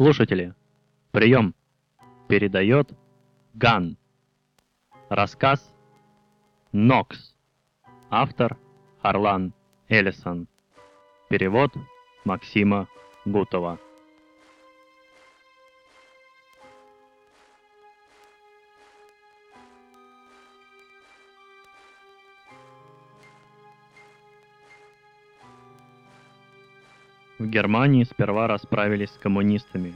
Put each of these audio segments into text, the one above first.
Слушатели, прием! Передает Ган. Рассказ Нокс. Автор Харлан Эллисон. Перевод Максима Гутова. В Германии сперва расправились с коммунистами.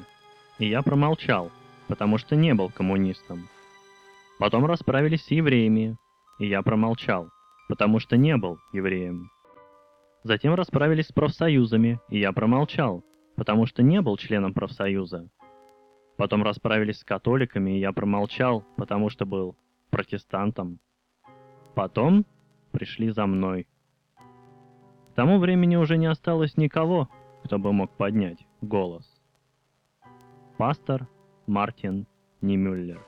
И я промолчал, потому что не был коммунистом. Потом расправились с евреями, и я промолчал, потому что не был евреем. Затем расправились с профсоюзами, и я промолчал, потому что не был членом профсоюза. Потом расправились с католиками, и я промолчал, потому что был протестантом. Потом пришли за мной. К тому времени уже не осталось никого, кто бы мог поднять голос. Пастор Мартин Немюллер.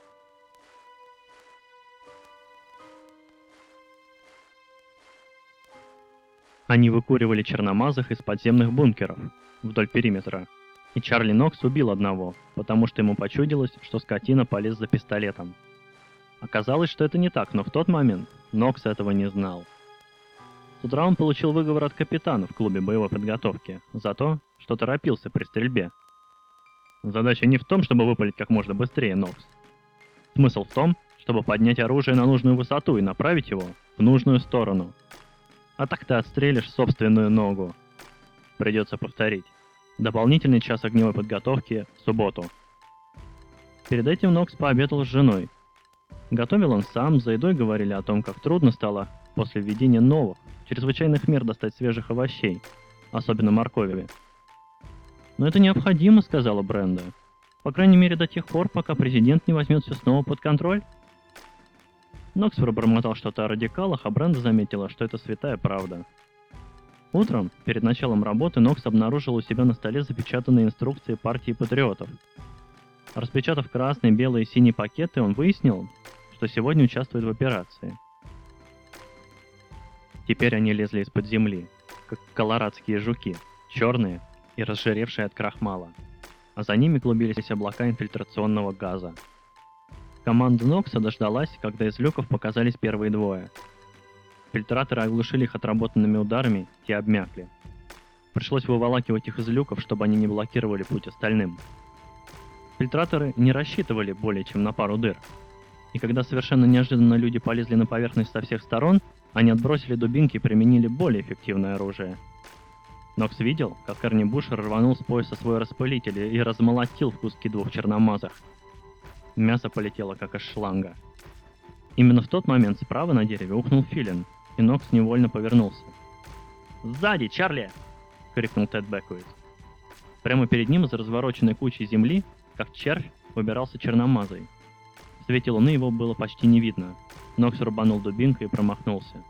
Они выкуривали черномазых из подземных бункеров вдоль периметра. И Чарли Нокс убил одного, потому что ему почудилось, что скотина полез за пистолетом. Оказалось, что это не так, но в тот момент Нокс этого не знал – с утра он получил выговор от капитана в клубе боевой подготовки за то, что торопился при стрельбе. Задача не в том, чтобы выпалить как можно быстрее Нокс. Смысл в том, чтобы поднять оружие на нужную высоту и направить его в нужную сторону. А так ты отстрелишь собственную ногу. Придется повторить. Дополнительный час огневой подготовки в субботу. Перед этим Нокс пообедал с женой. Готовил он сам, за едой говорили о том, как трудно стало после введения новых, чрезвычайных мер достать свежих овощей, особенно моркови. «Но это необходимо», — сказала Бренда. «По крайней мере до тех пор, пока президент не возьмет все снова под контроль». Нокс пробормотал что-то о радикалах, а Бренда заметила, что это святая правда. Утром, перед началом работы, Нокс обнаружил у себя на столе запечатанные инструкции партии патриотов. Распечатав красные, белые и синие пакеты, он выяснил, что сегодня участвует в операции – Теперь они лезли из-под земли, как колорадские жуки, черные и разжиревшие от крахмала. А за ними клубились облака инфильтрационного газа. Команда Нокса дождалась, когда из люков показались первые двое. Фильтраторы оглушили их отработанными ударами, те обмякли. Пришлось выволакивать их из люков, чтобы они не блокировали путь остальным. Фильтраторы не рассчитывали более чем на пару дыр. И когда совершенно неожиданно люди полезли на поверхность со всех сторон, они отбросили дубинки и применили более эффективное оружие. Нокс видел, как Эрни Бушер рванул с пояса свой распылитель и размолотил в куски двух черномазах. Мясо полетело, как из шланга. Именно в тот момент справа на дереве ухнул филин, и Нокс невольно повернулся. «Сзади, Чарли!» — крикнул Тед Бекуит. Прямо перед ним, за развороченной кучей земли, как червь, выбирался черномазый. В свете луны его было почти не видно — Нокс рубанул дубинкой и промахнулся.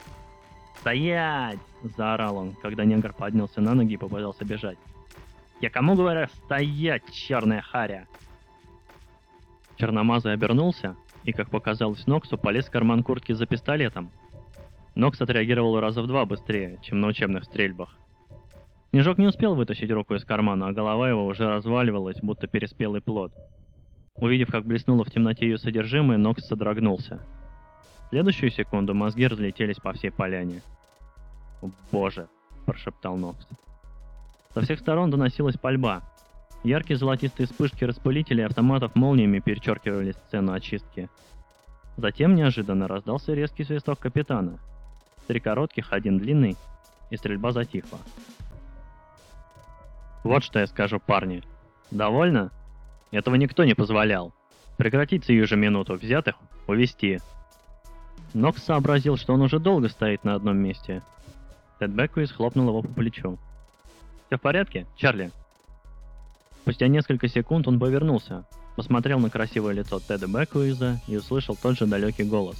«Стоять!» – заорал он, когда негр поднялся на ноги и попытался бежать. «Я кому говорю стоять, черная харя?» Черномазый обернулся и, как показалось Ноксу, полез в карман куртки за пистолетом. Нокс отреагировал раза в два быстрее, чем на учебных стрельбах. Снежок не успел вытащить руку из кармана, а голова его уже разваливалась, будто переспелый плод. Увидев, как блеснуло в темноте ее содержимое, Нокс содрогнулся – следующую секунду мозги разлетелись по всей поляне. «О, боже!» – прошептал Нокс. Со всех сторон доносилась пальба. Яркие золотистые вспышки распылителей автоматов молниями перечеркивали сцену очистки. Затем неожиданно раздался резкий свисток капитана. Три коротких, один длинный, и стрельба затихла. Вот что я скажу, парни. Довольно? Этого никто не позволял. Прекратить сию же минуту, взятых увести. Нокс сообразил, что он уже долго стоит на одном месте. Тед Бекуис хлопнул его по плечу. «Все в порядке, Чарли?» Спустя несколько секунд он повернулся, посмотрел на красивое лицо Теда Бекуиза и услышал тот же далекий голос.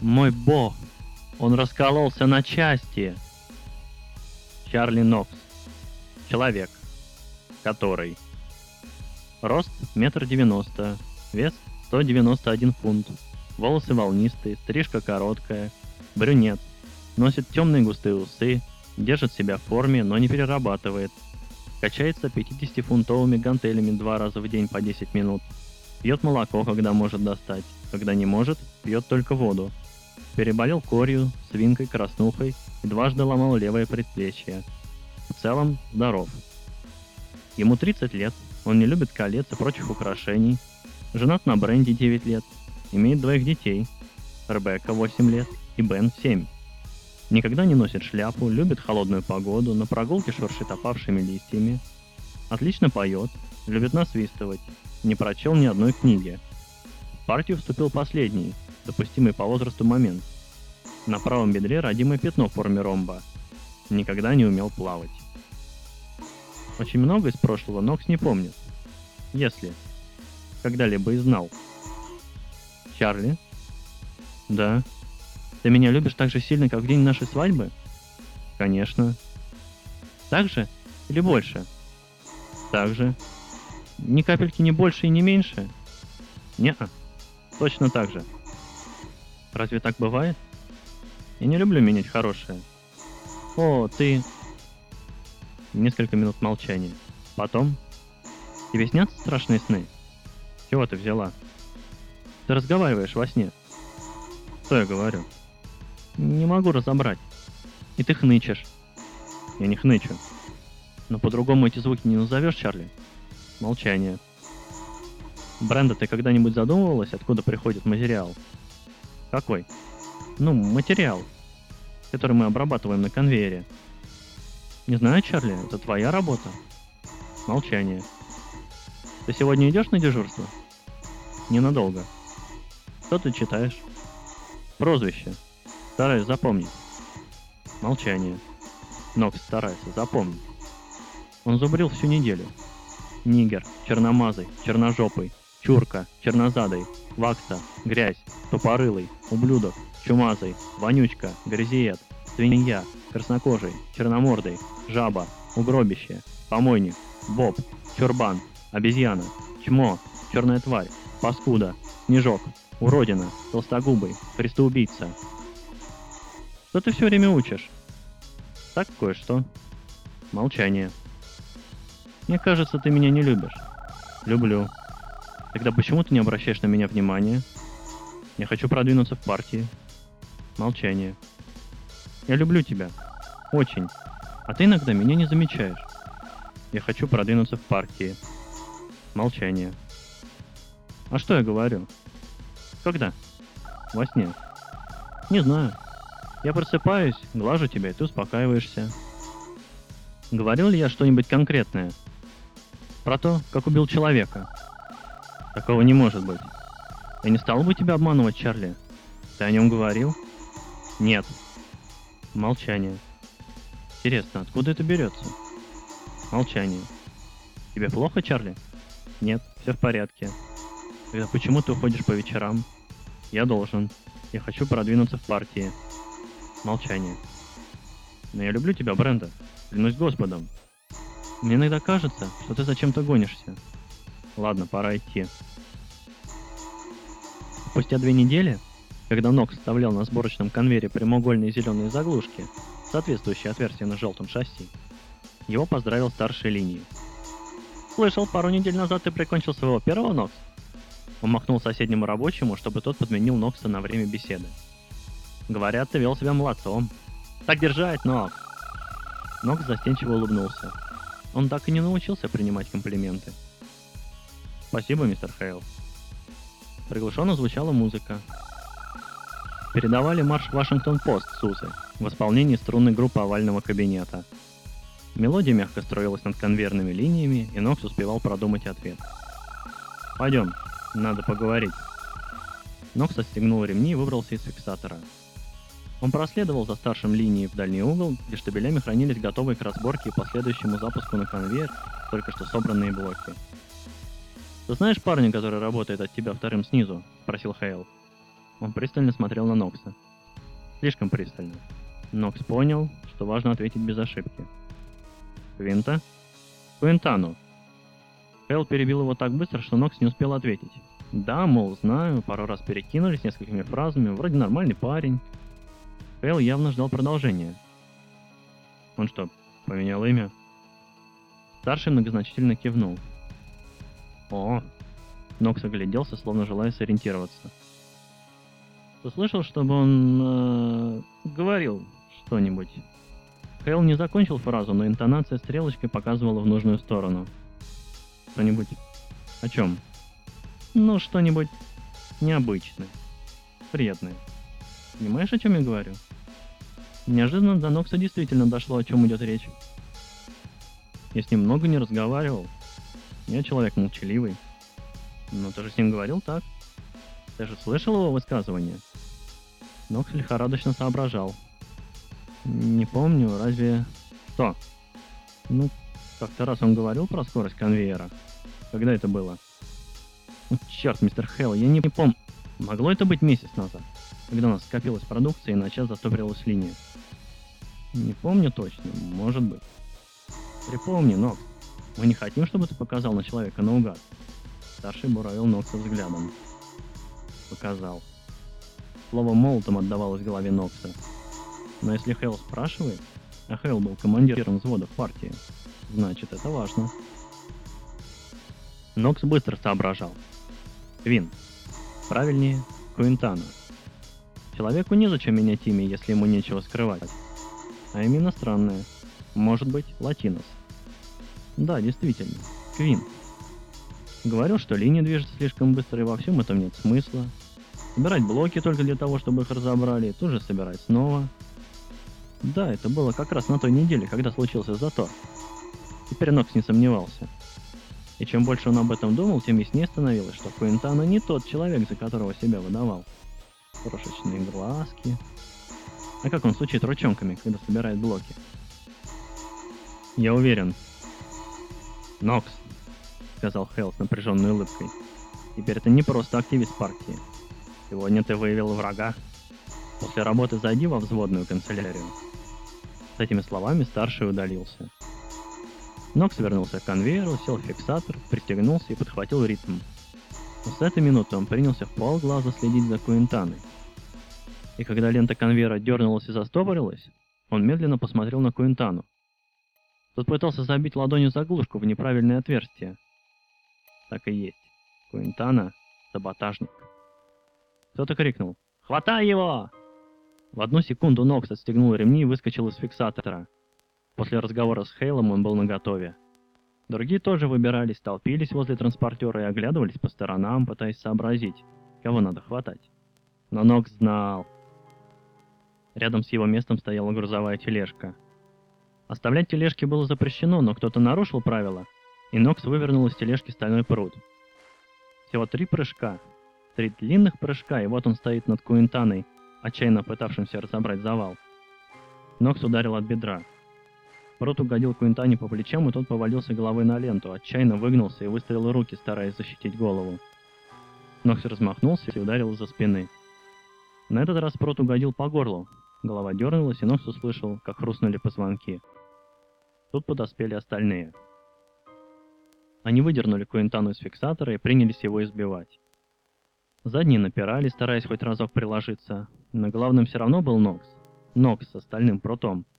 «Мой бог! Он раскололся на части!» Чарли Нокс. Человек. Который. Рост метр девяносто. Вес 191 фунт. Волосы волнистые, стрижка короткая, брюнет. Носит темные густые усы, держит себя в форме, но не перерабатывает. Качается 50-фунтовыми гантелями два раза в день по 10 минут. Пьет молоко, когда может достать. Когда не может, пьет только воду. Переболел корью, свинкой, краснухой и дважды ломал левое предплечье. В целом, здоров. Ему 30 лет, он не любит колец и прочих украшений. Женат на Бренди 9 лет. Имеет двоих детей. Ребекка 8 лет и Бен 7. Никогда не носит шляпу, любит холодную погоду, на прогулке шуршит опавшими листьями. Отлично поет, любит насвистывать, не прочел ни одной книги. В партию вступил последний, допустимый по возрасту момент. На правом бедре родимое пятно в форме ромба. Никогда не умел плавать. Очень много из прошлого Нокс не помнит. Если когда-либо и знал. Чарли? Да. Ты меня любишь так же сильно, как в день нашей свадьбы? Конечно. Так же или больше? Так же. Ни капельки не больше и не меньше? не -а. Точно так же. Разве так бывает? Я не люблю менять хорошее. О, ты... Несколько минут молчания. Потом... Тебе снятся страшные сны? Чего ты взяла? Ты разговариваешь во сне. Что я говорю? Не могу разобрать. И ты хнычешь. Я не хнычу. Но по-другому эти звуки не назовешь, Чарли? Молчание. Бренда, ты когда-нибудь задумывалась, откуда приходит материал? Какой? Ну, материал, который мы обрабатываем на конвейере. Не знаю, Чарли, это твоя работа. Молчание. Ты сегодня идешь на дежурство? Ненадолго. Что ты читаешь? Прозвище. Стараюсь запомнить. Молчание. Нокс старается запомнить. Он зубрил всю неделю. Нигер, черномазый, черножопый, чурка, чернозадый, вакса, грязь, тупорылый, ублюдок, чумазый, вонючка, грязиет, свинья, краснокожий, черномордый, жаба, угробище, помойник, боб, чурбан, обезьяна, чмо, черная тварь, паскуда, снежок, уродина, толстогубый, христоубийца. Что ты все время учишь? Так кое-что. Молчание. Мне кажется, ты меня не любишь. Люблю. Тогда почему ты не обращаешь на меня внимания? Я хочу продвинуться в партии. Молчание. Я люблю тебя. Очень. А ты иногда меня не замечаешь. Я хочу продвинуться в партии. Молчание. А что я говорю? Когда? Во сне. Не знаю. Я просыпаюсь, глажу тебя, и ты успокаиваешься. Говорил ли я что-нибудь конкретное? Про то, как убил человека. Такого не может быть. Я не стал бы тебя обманывать, Чарли. Ты о нем говорил? Нет. Молчание. Интересно, откуда это берется? Молчание. Тебе плохо, Чарли? Нет, все в порядке. Тогда почему ты уходишь по вечерам? Я должен. Я хочу продвинуться в партии. Молчание. Но я люблю тебя, Бренда. Клянусь Господом. Мне иногда кажется, что ты зачем-то гонишься. Ладно, пора идти. Спустя две недели, когда Нокс вставлял на сборочном конвейере прямоугольные зеленые заглушки, соответствующие отверстия на желтом шасси, его поздравил старший линии. «Слышал, пару недель назад ты прикончил своего первого Нокс?» Он махнул соседнему рабочему, чтобы тот подменил Нокса на время беседы. «Говорят, ты вел себя молодцом. Так держать, Нокс!» Нокс застенчиво улыбнулся. Он так и не научился принимать комплименты. «Спасибо, мистер Хейл». Приглушенно звучала музыка. Передавали марш Вашингтон-Пост Сусы в исполнении струнной группы овального кабинета. Мелодия мягко строилась над конвейерными линиями, и Нокс успевал продумать ответ. «Пойдем, надо поговорить». Нокс отстегнул ремни и выбрался из фиксатора. Он проследовал за старшим линией в дальний угол, где штабелями хранились готовые к разборке и последующему запуску на конвейер только что собранные блоки. «Ты знаешь парня, который работает от тебя вторым снизу?» – спросил Хейл. Он пристально смотрел на Нокса. Слишком пристально. Нокс понял, что важно ответить без ошибки. «Квинта?» «Квинтану!» Хейл перебил его так быстро, что Нокс не успел ответить. «Да, мол, знаю, пару раз перекинулись несколькими фразами, вроде нормальный парень». Хейл явно ждал продолжения. Он что, поменял имя? Старший многозначительно кивнул. О, Нокс огляделся, словно желая сориентироваться. Ты чтобы он э, говорил что-нибудь? Хейл не закончил фразу, но интонация стрелочкой показывала в нужную сторону. Что-нибудь? О чем? Ну, что-нибудь необычное, приятное. Понимаешь, о чем я говорю? Неожиданно до Нокса действительно дошло, о чем идет речь. Я с ним много не разговаривал. Я человек молчаливый. Но ты же с ним говорил так. Ты же слышал его высказывание? Нокс лихорадочно соображал. Не помню, разве... Что? Ну, как-то раз он говорил про скорость конвейера. Когда это было? Черт, мистер Хелл, я не помню. Могло это быть месяц назад, когда у нас скопилась продукция и на час застопорилась линия. Не помню точно, может быть. Припомни, Нокс. Мы не хотим, чтобы ты показал на человека наугад. Старший буравил Нокса взглядом. Показал. Слово молотом отдавалось голове Нокса. Но если Хейл спрашивает, а Хейл был командиром взвода в партии, значит это важно. Нокс быстро соображал. Квин. Правильнее, Куинтана. Человеку незачем менять имя, если ему нечего скрывать. А имя иностранное. Может быть, латинос. Да, действительно, Квин. Говорил, что линия движется слишком быстро и во всем этом нет смысла. Собирать блоки только для того, чтобы их разобрали, тут же собирать снова. Да, это было как раз на той неделе, когда случился затор. Теперь Нокс не сомневался. И чем больше он об этом думал, тем яснее становилось, что Куинтана не тот человек, за которого себя выдавал. Крошечные глазки. А как он стучит ручонками, когда собирает блоки? Я уверен. Нокс, сказал Хелл с напряженной улыбкой. Теперь ты не просто активист партии. Сегодня ты выявил врага. После работы зайди во взводную канцелярию. С этими словами старший удалился. Нокс вернулся к конвейеру, сел в фиксатор, пристегнулся и подхватил ритм. С этой минуты он принялся в полглаза следить за Куинтаной. И когда лента конвейера дернулась и застопорилась, он медленно посмотрел на Куинтану. Тот пытался забить ладонью заглушку в неправильное отверстие. Так и есть. Куинтана — саботажник. Кто-то крикнул «Хватай его!» В одну секунду Нокс отстегнул ремни и выскочил из фиксатора — После разговора с Хейлом он был наготове. Другие тоже выбирались, толпились возле транспортера и оглядывались по сторонам, пытаясь сообразить, кого надо хватать. Но Нокс знал. Рядом с его местом стояла грузовая тележка. Оставлять тележки было запрещено, но кто-то нарушил правила, и Нокс вывернул из тележки стальной пруд. Всего три прыжка. Три длинных прыжка, и вот он стоит над Куинтаной, отчаянно пытавшимся разобрать завал. Нокс ударил от бедра. Рот угодил Куинтане по плечам, и тот повалился головой на ленту, отчаянно выгнулся и выставил руки, стараясь защитить голову. Нокс размахнулся и ударил из-за спины. На этот раз Прот угодил по горлу. Голова дернулась, и Нокс услышал, как хрустнули позвонки. Тут подоспели остальные. Они выдернули Куинтану из фиксатора и принялись его избивать. Задние напирали, стараясь хоть разок приложиться, но главным все равно был Нокс. Нокс с остальным Протом —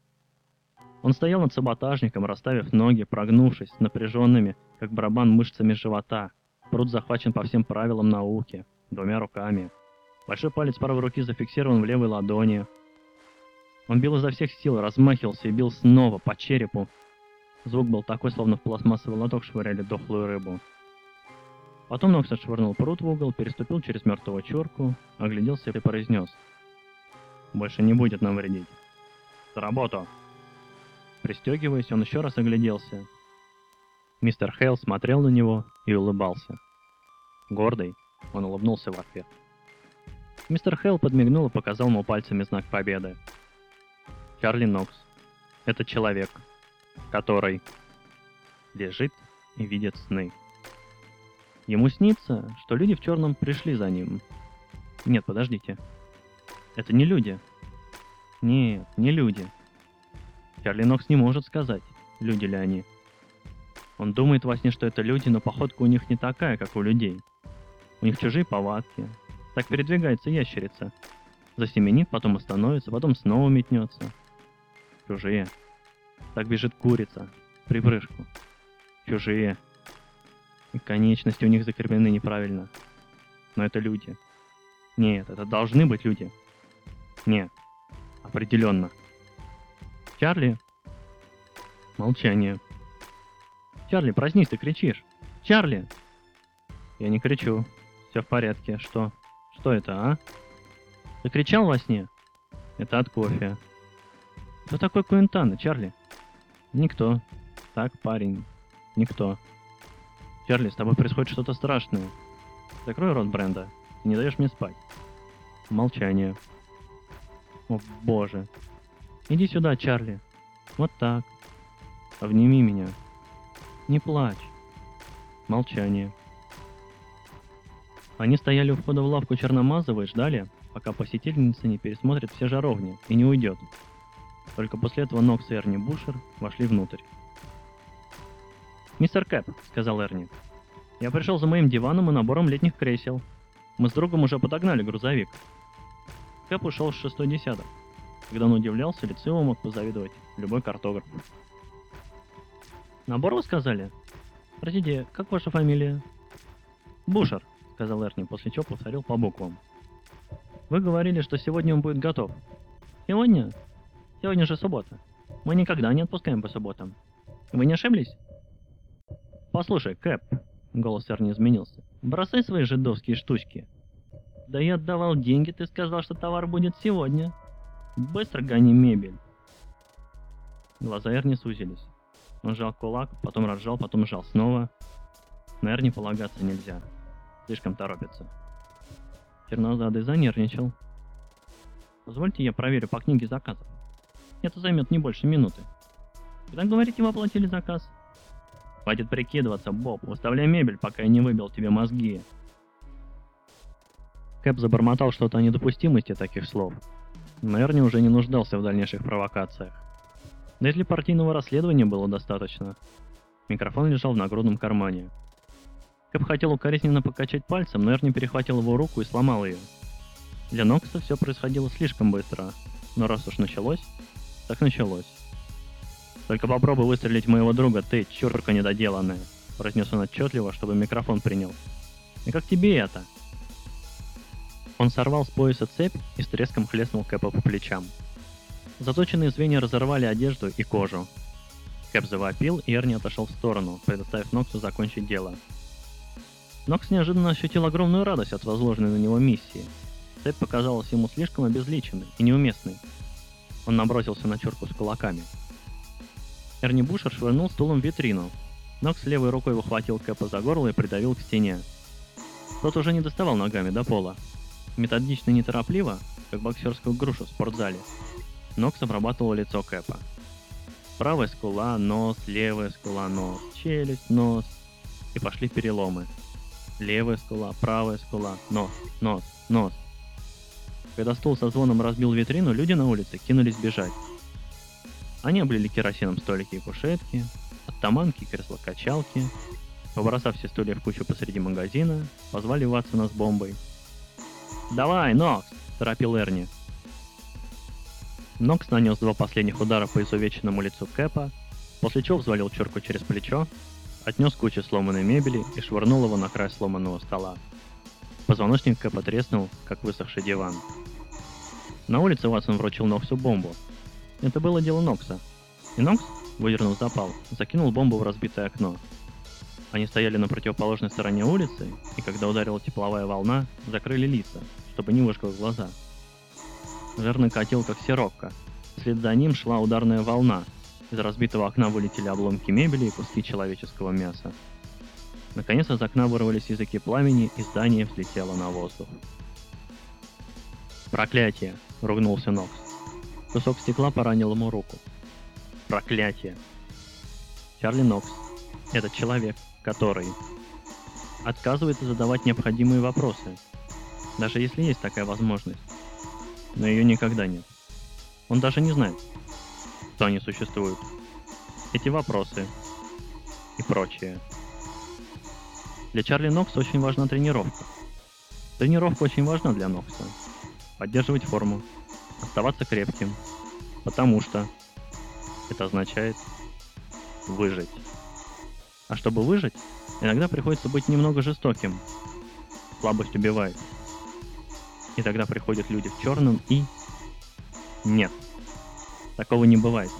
он стоял над саботажником, расставив ноги, прогнувшись, напряженными, как барабан мышцами живота. Пруд захвачен по всем правилам науки, двумя руками. Большой палец правой руки зафиксирован в левой ладони. Он бил изо всех сил, размахивался и бил снова по черепу. Звук был такой, словно в пластмассовый лоток швыряли дохлую рыбу. Потом Нокс отшвырнул пруд в угол, переступил через мертвого чурку, огляделся и произнес. «Больше не будет нам вредить. За работу!» Пристегиваясь, он еще раз огляделся. Мистер Хейл смотрел на него и улыбался. Гордый, он улыбнулся в ответ. Мистер Хейл подмигнул и показал ему пальцами знак победы. Чарли Нокс. Это человек, который лежит и видит сны. Ему снится, что люди в черном пришли за ним. Нет, подождите. Это не люди. Нет, не люди. Чарли Нокс не может сказать, люди ли они. Он думает во сне, что это люди, но походка у них не такая, как у людей. У них чужие повадки. Так передвигается ящерица. Засеменит, потом остановится, потом снова метнется. Чужие. Так бежит курица. Припрыжку. чужие. И конечности у них закреплены неправильно. Но это люди. Нет, это должны быть люди. Нет, определенно. Чарли? Молчание. Чарли, проснись, ты кричишь. Чарли! Я не кричу. Все в порядке. Что? Что это, а? Ты кричал во сне? Это от кофе. Кто такой Куинтана, Чарли? Никто. Так, парень. Никто. Чарли, с тобой происходит что-то страшное. Закрой рот Бренда. Ты не даешь мне спать. Молчание. О боже. Иди сюда, Чарли. Вот так. Обними меня. Не плачь. Молчание. Они стояли у входа в лавку Черномазовой и ждали, пока посетительница не пересмотрит все жаровни и не уйдет. Только после этого Нокс и Эрни Бушер вошли внутрь. «Мистер Кэп», — сказал Эрни, — «я пришел за моим диваном и набором летних кресел. Мы с другом уже подогнали грузовик». Кэп ушел с шестой десяток. Когда он удивлялся, лицо его мог позавидовать любой картограф. «Набор вы сказали?» «Простите, как ваша фамилия?» «Бушер», — сказал Эрни, после чего повторил по буквам. «Вы говорили, что сегодня он будет готов». «Сегодня? Сегодня же суббота. Мы никогда не отпускаем по субботам. Вы не ошиблись?» «Послушай, Кэп», — голос Эрни изменился, — «бросай свои жидовские штучки». «Да я отдавал деньги, ты сказал, что товар будет сегодня». «Быстро гони мебель». Глаза Эрни сузились. Он сжал кулак, потом разжал, потом сжал снова. На Эрни полагаться нельзя. Слишком торопится. Чернозадый занервничал. Позвольте я проверю по книге заказов. Это займет не больше минуты. Когда, говорите, вы оплатили заказ? Хватит прикидываться, Боб, выставляй мебель, пока я не выбил тебе мозги. Кэп забормотал что-то о недопустимости таких слов. Но Эрни уже не нуждался в дальнейших провокациях. Да и для партийного расследования было достаточно. Микрофон лежал в нагрудном кармане. Кэп хотел укоризненно покачать пальцем, но Эрни перехватил его руку и сломал ее. Для Нокса все происходило слишком быстро, но раз уж началось, так началось. «Только попробуй выстрелить моего друга, ты, чурка недоделанная!» произнес он отчетливо, чтобы микрофон принял. «И как тебе это?» Он сорвал с пояса цепь и с треском хлестнул Кэпа по плечам. Заточенные звенья разорвали одежду и кожу. Кэп завопил, и Эрни отошел в сторону, предоставив Ноксу закончить дело. Нокс неожиданно ощутил огромную радость от возложенной на него миссии. Цепь показалась ему слишком обезличенной и неуместной. Он набросился на чурку с кулаками. Эрни Бушер швырнул стулом в витрину. Нокс левой рукой выхватил Кэпа за горло и придавил к стене. Тот уже не доставал ногами до пола. Методично и неторопливо, как боксерскую грушу в спортзале, Нокс обрабатывал лицо Кэпа. Правая скула, нос, левая скула, нос, челюсть, нос. И пошли переломы. Левая скула, правая скула, нос, нос, нос. Когда стул со звоном разбил витрину, люди на улице кинулись бежать. Они облили керосином столики и кушетки, оттаманки и кресла-качалки. Побросав все стулья в кучу посреди магазина, позвали Ватсона с бомбой. «Давай, Нокс!» – торопил Эрни – Нокс нанес два последних удара по изувеченному лицу Кэпа, после чего взвалил чурку через плечо, отнес кучу сломанной мебели и швырнул его на край сломанного стола. Позвоночник Кэпа треснул, как высохший диван. На улице Ватсон вручил Ноксу бомбу. Это было дело Нокса. И Нокс, выдернув запал, закинул бомбу в разбитое окно. Они стояли на противоположной стороне улицы, и когда ударила тепловая волна, закрыли лица, чтобы не выжгло глаза – Жирный катил, как сиропка. Вслед за ним шла ударная волна. Из разбитого окна вылетели обломки мебели и куски человеческого мяса. Наконец из окна вырвались языки пламени, и здание взлетело на воздух. «Проклятие!» — ругнулся Нокс. Кусок стекла поранил ему руку. «Проклятие!» Чарли Нокс. Этот человек, который отказывается задавать необходимые вопросы, даже если есть такая возможность но ее никогда нет. Он даже не знает, что они существуют. Эти вопросы и прочее. Для Чарли Нокса очень важна тренировка. Тренировка очень важна для Нокса. Поддерживать форму, оставаться крепким, потому что это означает выжить. А чтобы выжить, иногда приходится быть немного жестоким. Слабость убивает. И тогда приходят люди в черном и... Нет. Такого не бывает.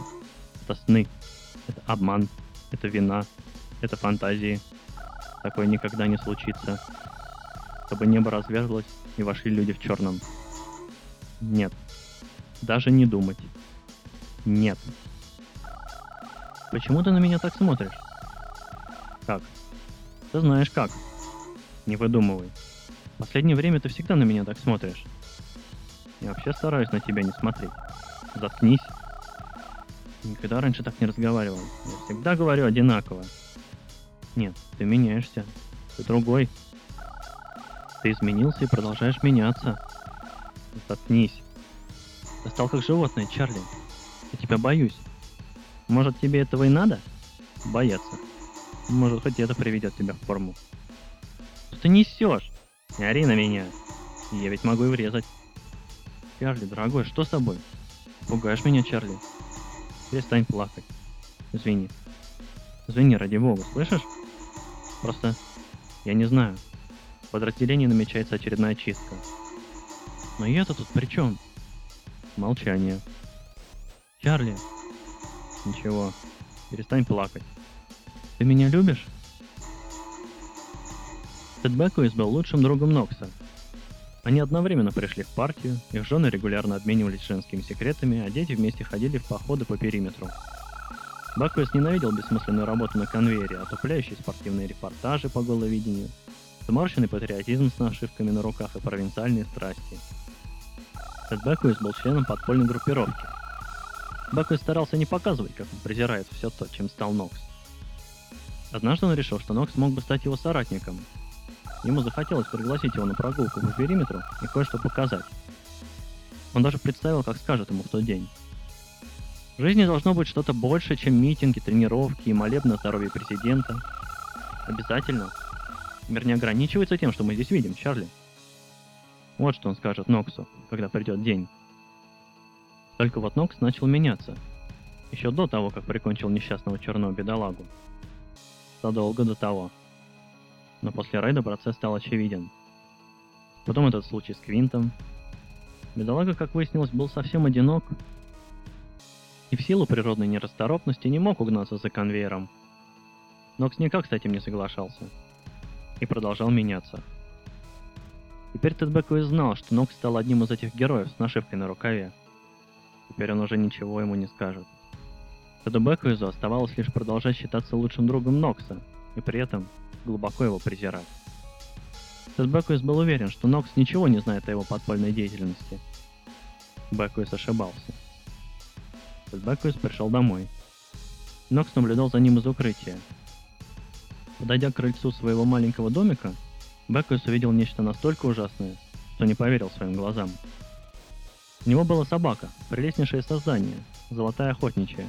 Это сны. Это обман. Это вина. Это фантазии. Такое никогда не случится. Чтобы небо разверзлось и вошли люди в черном. Нет. Даже не думать. Нет. Почему ты на меня так смотришь? Как? Ты знаешь как. Не выдумывай. В последнее время ты всегда на меня так смотришь. Я вообще стараюсь на тебя не смотреть. Заткнись. Никогда раньше так не разговаривал. Я всегда говорю одинаково. Нет, ты меняешься. Ты другой. Ты изменился и продолжаешь меняться. Заткнись. Ты стал как животное, Чарли. Я тебя боюсь. Может, тебе этого и надо? Бояться. Может, хоть это приведет тебя в форму. Что ты несешь? Не ори на меня. Я ведь могу и врезать. Чарли, дорогой, что с тобой? Пугаешь меня, Чарли. Перестань плакать. Извини. Извини, ради бога, слышишь? Просто я не знаю. В подразделении намечается очередная чистка. Но я-то тут при чем? Молчание. Чарли. Ничего. Перестань плакать. Ты меня любишь? Тед Бекуис был лучшим другом Нокса. Они одновременно пришли в партию, их жены регулярно обменивались женскими секретами, а дети вместе ходили в походы по периметру. Бакуис ненавидел бессмысленную работу на конвейере, отупляющие спортивные репортажи по головидению, сморщенный патриотизм с нашивками на руках и провинциальные страсти. Тед Бакуис был членом подпольной группировки. Бакуис старался не показывать, как он презирает все то, чем стал Нокс. Однажды он решил, что Нокс мог бы стать его соратником, Ему захотелось пригласить его на прогулку по периметру и кое-что показать. Он даже представил, как скажет ему в тот день. В жизни должно быть что-то больше, чем митинги, тренировки и молебны здоровья президента. Обязательно. Мир не ограничивается тем, что мы здесь видим, Чарли. Вот что он скажет Ноксу, когда придет день. Только вот Нокс начал меняться. Еще до того, как прикончил несчастного черного бедолагу. Задолго до того но после рейда процесс стал очевиден. Потом этот случай с Квинтом. Бедолага, как выяснилось, был совсем одинок и в силу природной нерасторопности не мог угнаться за конвейером. Нокс никак с этим не соглашался и продолжал меняться. Теперь Тед Бекуи знал, что Нокс стал одним из этих героев с нашивкой на рукаве. Теперь он уже ничего ему не скажет. Теду Бекуизу оставалось лишь продолжать считаться лучшим другом Нокса, и при этом глубоко его презирать. Тед Бекуис был уверен, что Нокс ничего не знает о его подпольной деятельности. Бекуис ошибался. Тед Бекуис пришел домой. Нокс наблюдал за ним из укрытия. Подойдя к крыльцу своего маленького домика, Бекуис увидел нечто настолько ужасное, что не поверил своим глазам. У него была собака, прелестнейшее создание, золотая охотничья.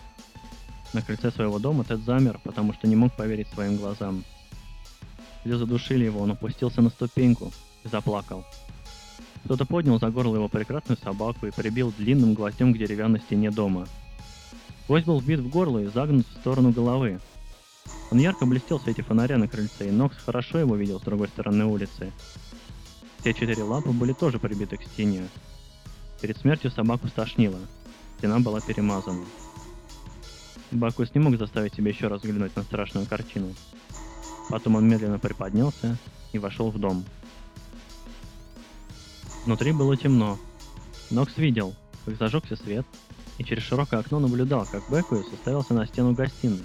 На крыльце своего дома Тед замер, потому что не мог поверить своим глазам – где задушили его, он опустился на ступеньку и заплакал. Кто-то поднял за горло его прекрасную собаку и прибил длинным гвоздем к деревянной стене дома. Гвоздь был вбит в горло и загнут в сторону головы. Он ярко блестел в свете фонаря на крыльце, и Нокс хорошо его видел с другой стороны улицы. Все четыре лапы были тоже прибиты к стене. Перед смертью собаку стошнило. Стена была перемазана. Бакус не мог заставить себя еще раз взглянуть на страшную картину. Потом он медленно приподнялся и вошел в дом. Внутри было темно. Нокс видел, как зажегся свет, и через широкое окно наблюдал, как Бекуис уставился на стену гостиной,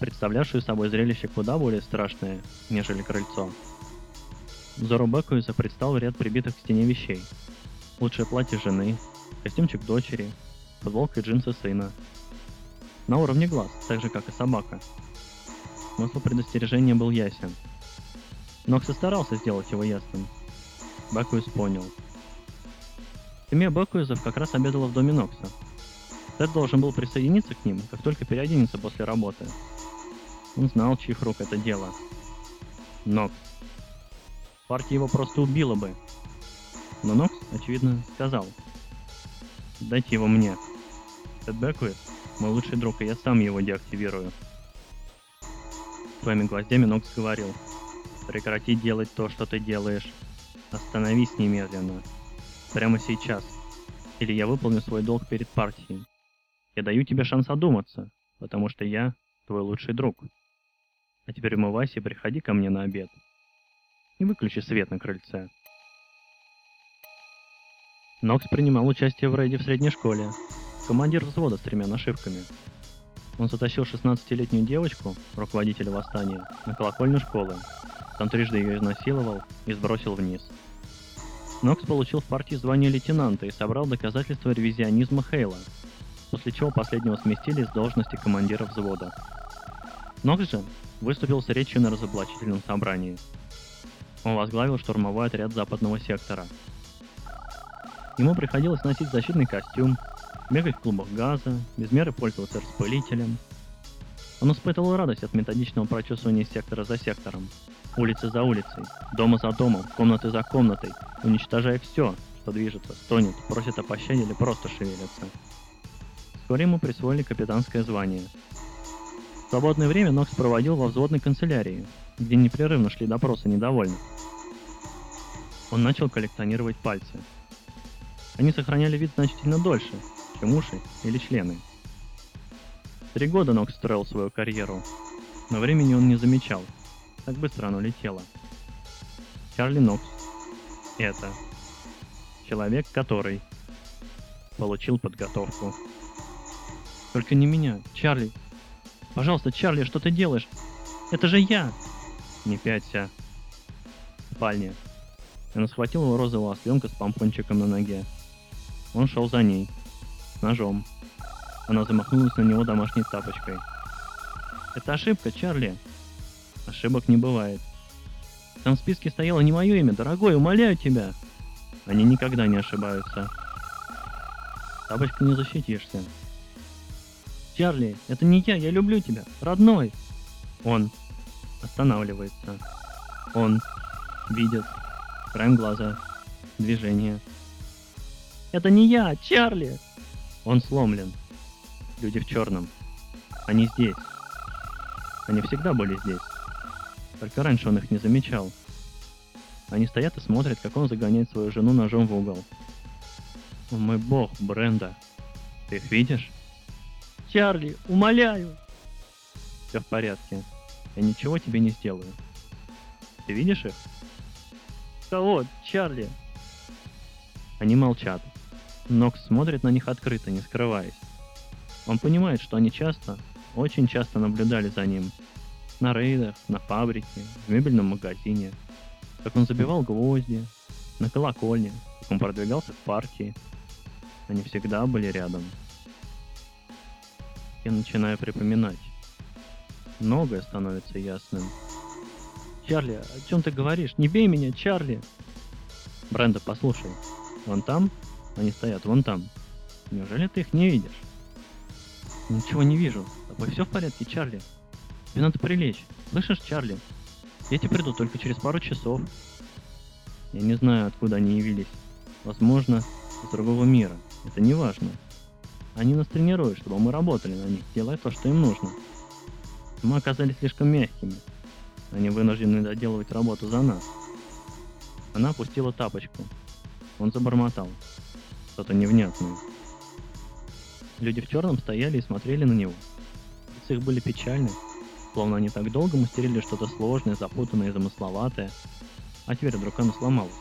представлявшую собой зрелище куда более страшное, нежели крыльцо. Взору Бекуиса предстал ряд прибитых к стене вещей. Лучшее платье жены, костюмчик дочери, футболка и джинсы сына. На уровне глаз, так же как и собака, Смысл предостережения был ясен. Нокс и старался сделать его ясным. Бакуис понял. Семья Бакуизов как раз обедала в доме Нокса. Тед должен был присоединиться к ним, как только переоденется после работы. Он знал, чьих рук это дело. Нокс. Партия его просто убила бы. Но Нокс, очевидно, сказал. Дайте его мне. Тед Бекуис, мой лучший друг, и я сам его деактивирую. своими гвоздями Нокс говорил. Прекрати делать то, что ты делаешь. Остановись немедленно. Прямо сейчас. Или я выполню свой долг перед партией. Я даю тебе шанс одуматься, потому что я твой лучший друг. А теперь умывайся и приходи ко мне на обед. И выключи свет на крыльце. Нокс принимал участие в рейде в средней школе. Командир взвода с тремя нашивками. Он затащил 16-летнюю девочку, руководителя восстания, на колокольню школы. Там трижды ее изнасиловал и сбросил вниз. Нокс получил в партии звание лейтенанта и собрал доказательства ревизионизма Хейла, после чего последнего сместили с должности командира взвода. Нокс же выступил с речью на разоблачительном собрании. Он возглавил штурмовой отряд западного сектора. Ему приходилось носить защитный костюм, бегать в клубах газа, без меры пользоваться распылителем. Он испытывал радость от методичного прочесывания сектора за сектором, улицы за улицей, дома за домом, комнаты за комнатой, уничтожая все, что движется, стонет, просит о пощаде или просто шевелится. Вскоре ему присвоили капитанское звание. В свободное время Нокс проводил во взводной канцелярии, где непрерывно шли допросы недовольных. Он начал коллекционировать пальцы. Они сохраняли вид значительно дольше, чем уши или члены. Три года Нокс строил свою карьеру, но времени он не замечал. Так быстро оно летело. Чарли Нокс. Это человек, который получил подготовку. Только не меня, Чарли. Пожалуйста, Чарли, что ты делаешь? Это же я! Не пяться. В спальне. Она схватила его розового осленка с помпончиком на ноге. Он шел за ней. С ножом. Она замахнулась на него домашней тапочкой. Это ошибка, Чарли. Ошибок не бывает. Там в списке стояло не мое имя, дорогой, умоляю тебя. Они никогда не ошибаются. Тапочка не защитишься. Чарли, это не я, я люблю тебя, родной. Он останавливается. Он видит краем глаза движение. Это не я, Чарли! Он сломлен. Люди в черном. Они здесь. Они всегда были здесь. Только раньше он их не замечал. Они стоят и смотрят, как он загоняет свою жену ножом в угол. О мой бог, Бренда. Ты их видишь? Чарли, умоляю! Все в порядке. Я ничего тебе не сделаю. Ты видишь их? Кого, Чарли? Они молчат. Нокс смотрит на них открыто, не скрываясь. Он понимает, что они часто, очень часто наблюдали за ним. На рейдах, на фабрике, в мебельном магазине. Как он забивал гвозди, на колокольне, как он продвигался к партии. Они всегда были рядом. Я начинаю припоминать. Многое становится ясным. Чарли, о чем ты говоришь? Не бей меня, Чарли! Бренда, послушай. Вон там? Они стоят вон там. Неужели ты их не видишь? Ничего не вижу. С тобой все в порядке, Чарли? Тебе надо прилечь. Слышишь, Чарли? Дети придут только через пару часов. Я не знаю, откуда они явились. Возможно, из другого мира. Это не важно. Они нас тренируют, чтобы мы работали на них, делая то, что им нужно. Мы оказались слишком мягкими. Они вынуждены доделывать работу за нас. Она опустила тапочку. Он забормотал. Что-то невнятное. Люди в черном стояли и смотрели на него. Лица их были печальны, словно они так долго мастерили что-то сложное, запутанное и замысловатое, а теперь вдруг оно сломалось.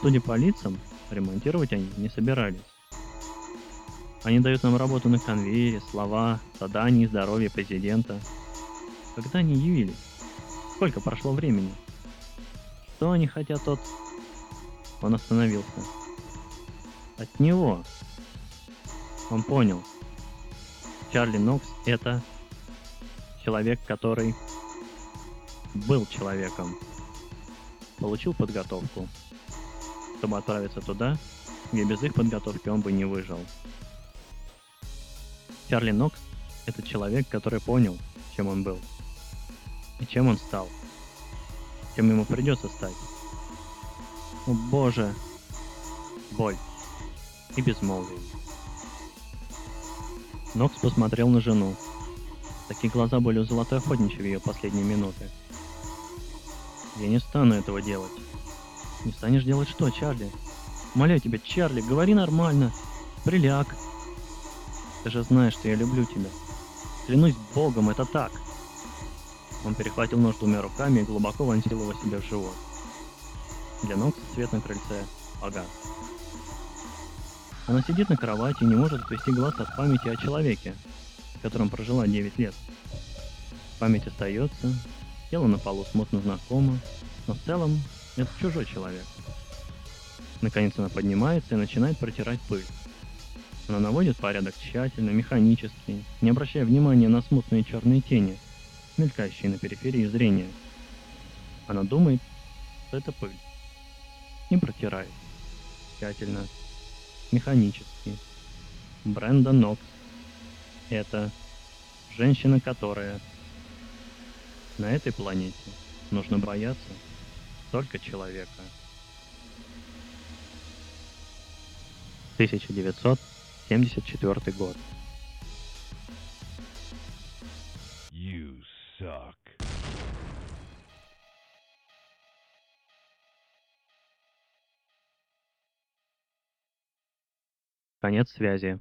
Судя по лицам, ремонтировать они не собирались. Они дают нам работу на конвейере, слова, задания, здоровье президента. Когда они явились? Сколько прошло времени? Что они хотят от... Он остановился. От него. Он понял. Чарли Нокс — это человек, который был человеком. Получил подготовку, чтобы отправиться туда, где без их подготовки он бы не выжил. Чарли Нокс — это человек, который понял, чем он был. И чем он стал. Чем ему придется стать. О боже. Боль. И безмолвие. Нокс посмотрел на жену. Такие глаза были у золотой охотничьей в ее последние минуты. Я не стану этого делать. Не станешь делать что, Чарли? Умоляю тебя, Чарли, говори нормально. Приляг. Ты же знаешь, что я люблю тебя. Клянусь богом, это так. Он перехватил нож двумя руками и глубоко вонзил его себе в живот. Для Нокса свет на крыльце погас. Она сидит на кровати и не может отвести глаз от памяти о человеке, с которым прожила 9 лет. Память остается, тело на полу смутно знакомо, но в целом это чужой человек. Наконец она поднимается и начинает протирать пыль. Она наводит порядок тщательно, механически, не обращая внимания на смутные черные тени, мелькающие на периферии зрения. Она думает, что это пыль. И протирает. Тщательно, механически. Бренда Нокс. Это женщина, которая на этой планете нужно бояться только человека. 1974 год. You suck. Конец связи.